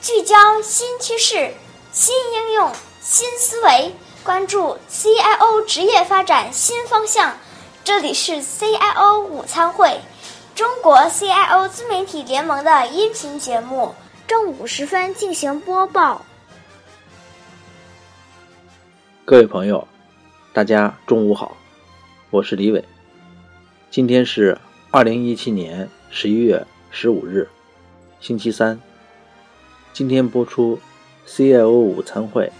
聚焦新趋势、新应用、新思维，关注 CIO 职业发展新方向。这里是 CIO 午餐会，中国 CIO 自媒体联盟的音频节目，正午时分进行播报。各位朋友，大家中午好，我是李伟。今天是二零一七年十一月十五日，星期三。今天播出 CIO 午餐会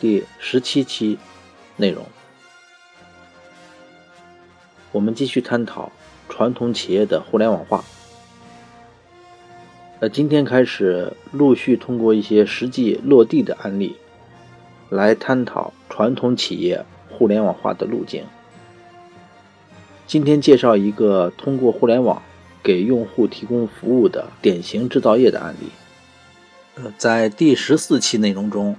第十七期内容，我们继续探讨传统企业的互联网化。呃，今天开始陆续通过一些实际落地的案例，来探讨传统企业互联网化的路径。今天介绍一个通过互联网给用户提供服务的典型制造业的案例。呃，在第十四期内容中，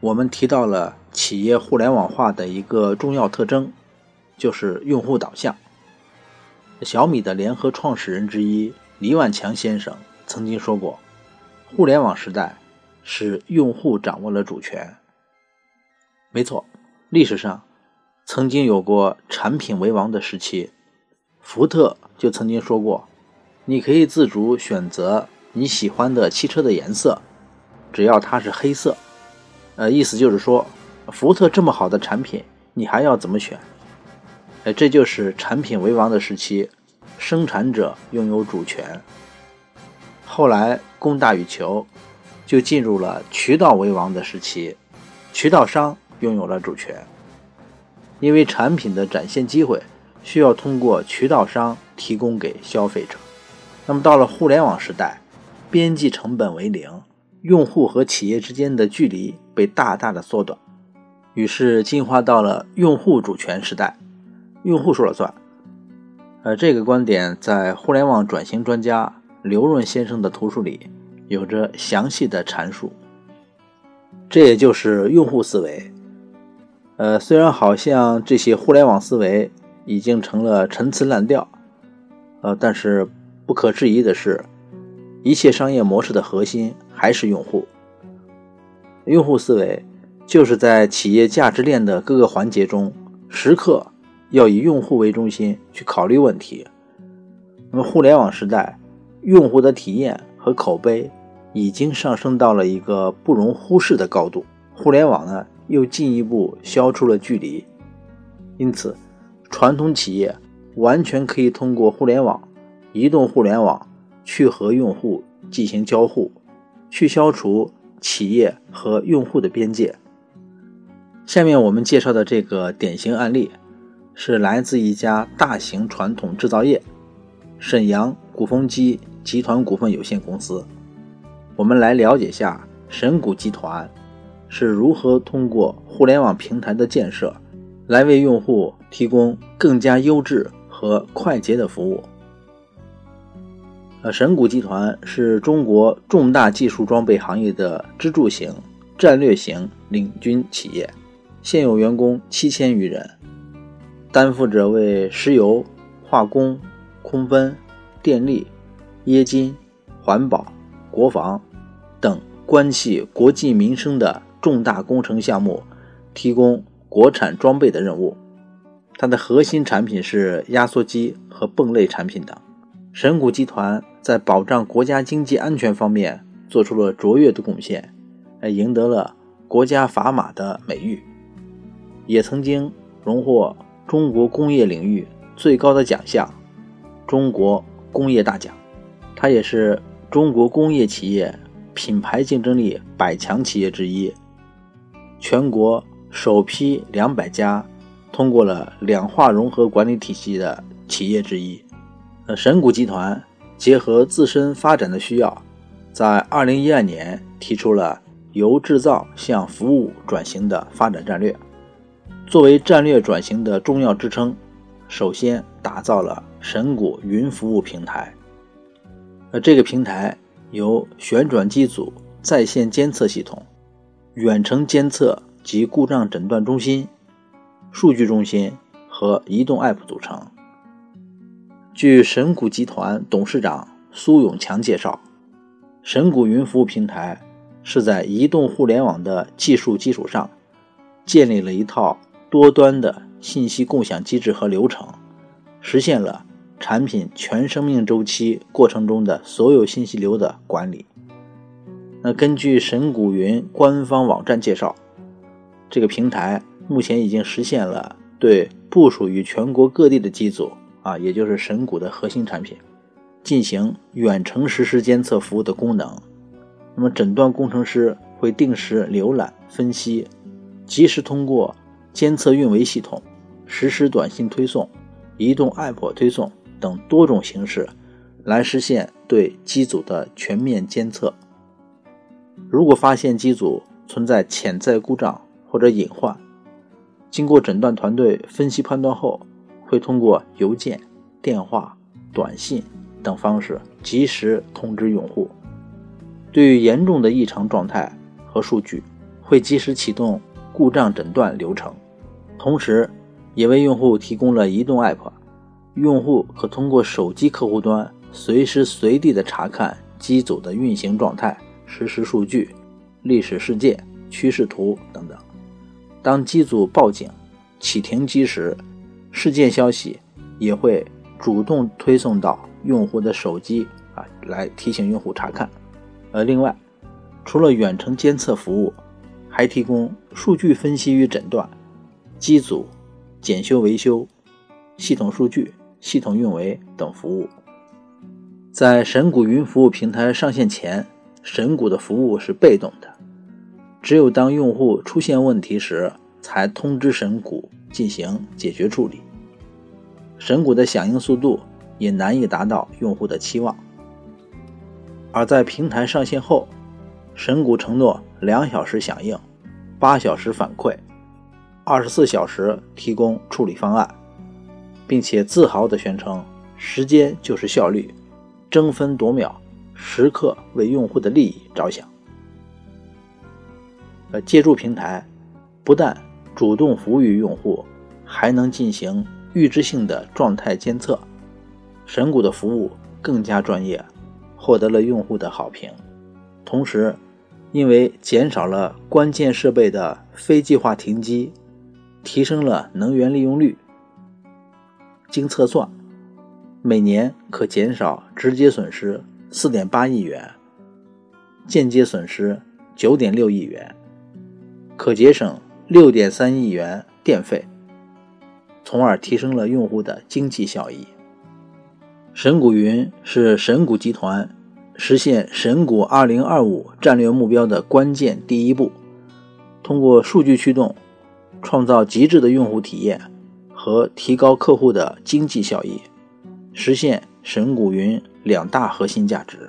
我们提到了企业互联网化的一个重要特征，就是用户导向。小米的联合创始人之一黎万强先生曾经说过：“互联网时代是用户掌握了主权。”没错，历史上曾经有过产品为王的时期，福特就曾经说过：“你可以自主选择。”你喜欢的汽车的颜色，只要它是黑色，呃，意思就是说，福特这么好的产品，你还要怎么选？呃，这就是产品为王的时期，生产者拥有主权。后来供大于求，就进入了渠道为王的时期，渠道商拥有了主权。因为产品的展现机会需要通过渠道商提供给消费者。那么到了互联网时代。边际成本为零，用户和企业之间的距离被大大的缩短，于是进化到了用户主权时代，用户说了算。呃，这个观点在互联网转型专家刘润先生的图书里有着详细的阐述。这也就是用户思维。呃，虽然好像这些互联网思维已经成了陈词滥调，呃，但是不可置疑的是。一切商业模式的核心还是用户。用户思维就是在企业价值链的各个环节中，时刻要以用户为中心去考虑问题。那么，互联网时代，用户的体验和口碑已经上升到了一个不容忽视的高度。互联网呢，又进一步消除了距离。因此，传统企业完全可以通过互联网、移动互联网。去和用户进行交互，去消除企业和用户的边界。下面我们介绍的这个典型案例，是来自一家大型传统制造业——沈阳鼓风机集团股份有限公司。我们来了解下沈谷集团是如何通过互联网平台的建设，来为用户提供更加优质和快捷的服务。呃神谷集团是中国重大技术装备行业的支柱型、战略型领军企业，现有员工七千余人，担负着为石油、化工、空分、电力、冶金、环保、国防等关系国计民生的重大工程项目提供国产装备的任务。它的核心产品是压缩机和泵类产品等。神谷集团在保障国家经济安全方面做出了卓越的贡献，还赢得了国家砝码的美誉，也曾经荣获中国工业领域最高的奖项——中国工业大奖。它也是中国工业企业品牌竞争力百强企业之一，全国首批两百家通过了两化融合管理体系的企业之一。呃，神谷集团结合自身发展的需要，在二零一二年提出了由制造向服务转型的发展战略。作为战略转型的重要支撑，首先打造了神谷云服务平台。呃，这个平台由旋转机组在线监测系统、远程监测及故障诊断中心、数据中心和移动 App 组成。据神谷集团董事长苏永强介绍，神谷云服务平台是在移动互联网的技术基础上，建立了一套多端的信息共享机制和流程，实现了产品全生命周期过程中的所有信息流的管理。那根据神谷云官方网站介绍，这个平台目前已经实现了对部署于全国各地的机组啊，也就是神谷的核心产品，进行远程实时监测服务的功能。那么，诊断工程师会定时浏览、分析，及时通过监测运维系统、实时短信推送、移动 App 推送等多种形式，来实现对机组的全面监测。如果发现机组存在潜在故障或者隐患，经过诊断团队分析判断后，会通过邮件、电话、短信等方式及时通知用户。对于严重的异常状态和数据，会及时启动故障诊断流程，同时也为用户提供了移动 App，用户可通过手机客户端随时随地的查看机组的运行状态、实时数据、历史事件、趋势图等等。当机组报警、启停机时，事件消息也会主动推送到用户的手机啊，来提醒用户查看。呃，另外，除了远程监测服务，还提供数据分析与诊断、机组检修维修、系统数据、系统运维等服务。在神谷云服务平台上线前，神谷的服务是被动的，只有当用户出现问题时，才通知神谷进行解决处理。神谷的响应速度也难以达到用户的期望。而在平台上线后，神谷承诺两小时响应，八小时反馈，二十四小时提供处理方案，并且自豪地宣称：“时间就是效率，争分夺秒，时刻为用户的利益着想。”呃，借助平台，不但主动服务于用户，还能进行预知性的状态监测，神谷的服务更加专业。获得了用户的好评，同时，因为减少了关键设备的非计划停机，提升了能源利用率。经测算，每年可减少直接损失四点八亿元，间接损失九点六亿元，可节省六点三亿元电费，从而提升了用户的经济效益。神谷云是神谷集团。实现神谷二零二五战略目标的关键第一步，通过数据驱动，创造极致的用户体验和提高客户的经济效益，实现神谷云两大核心价值：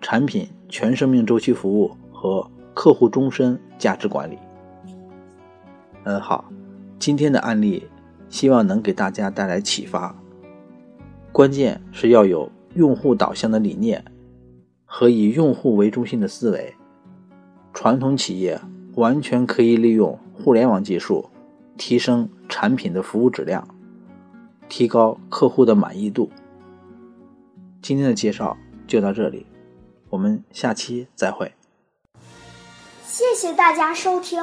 产品全生命周期服务和客户终身价值管理。嗯，好，今天的案例希望能给大家带来启发。关键是要有用户导向的理念。和以用户为中心的思维，传统企业完全可以利用互联网技术，提升产品的服务质量，提高客户的满意度。今天的介绍就到这里，我们下期再会。谢谢大家收听，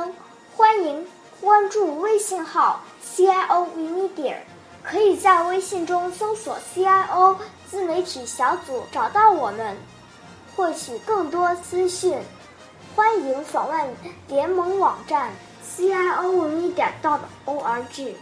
欢迎关注微信号 CIO Media，可以在微信中搜索 CIO 自媒体小组找到我们。获取更多资讯，欢迎访问联盟网站 CIOV Media.org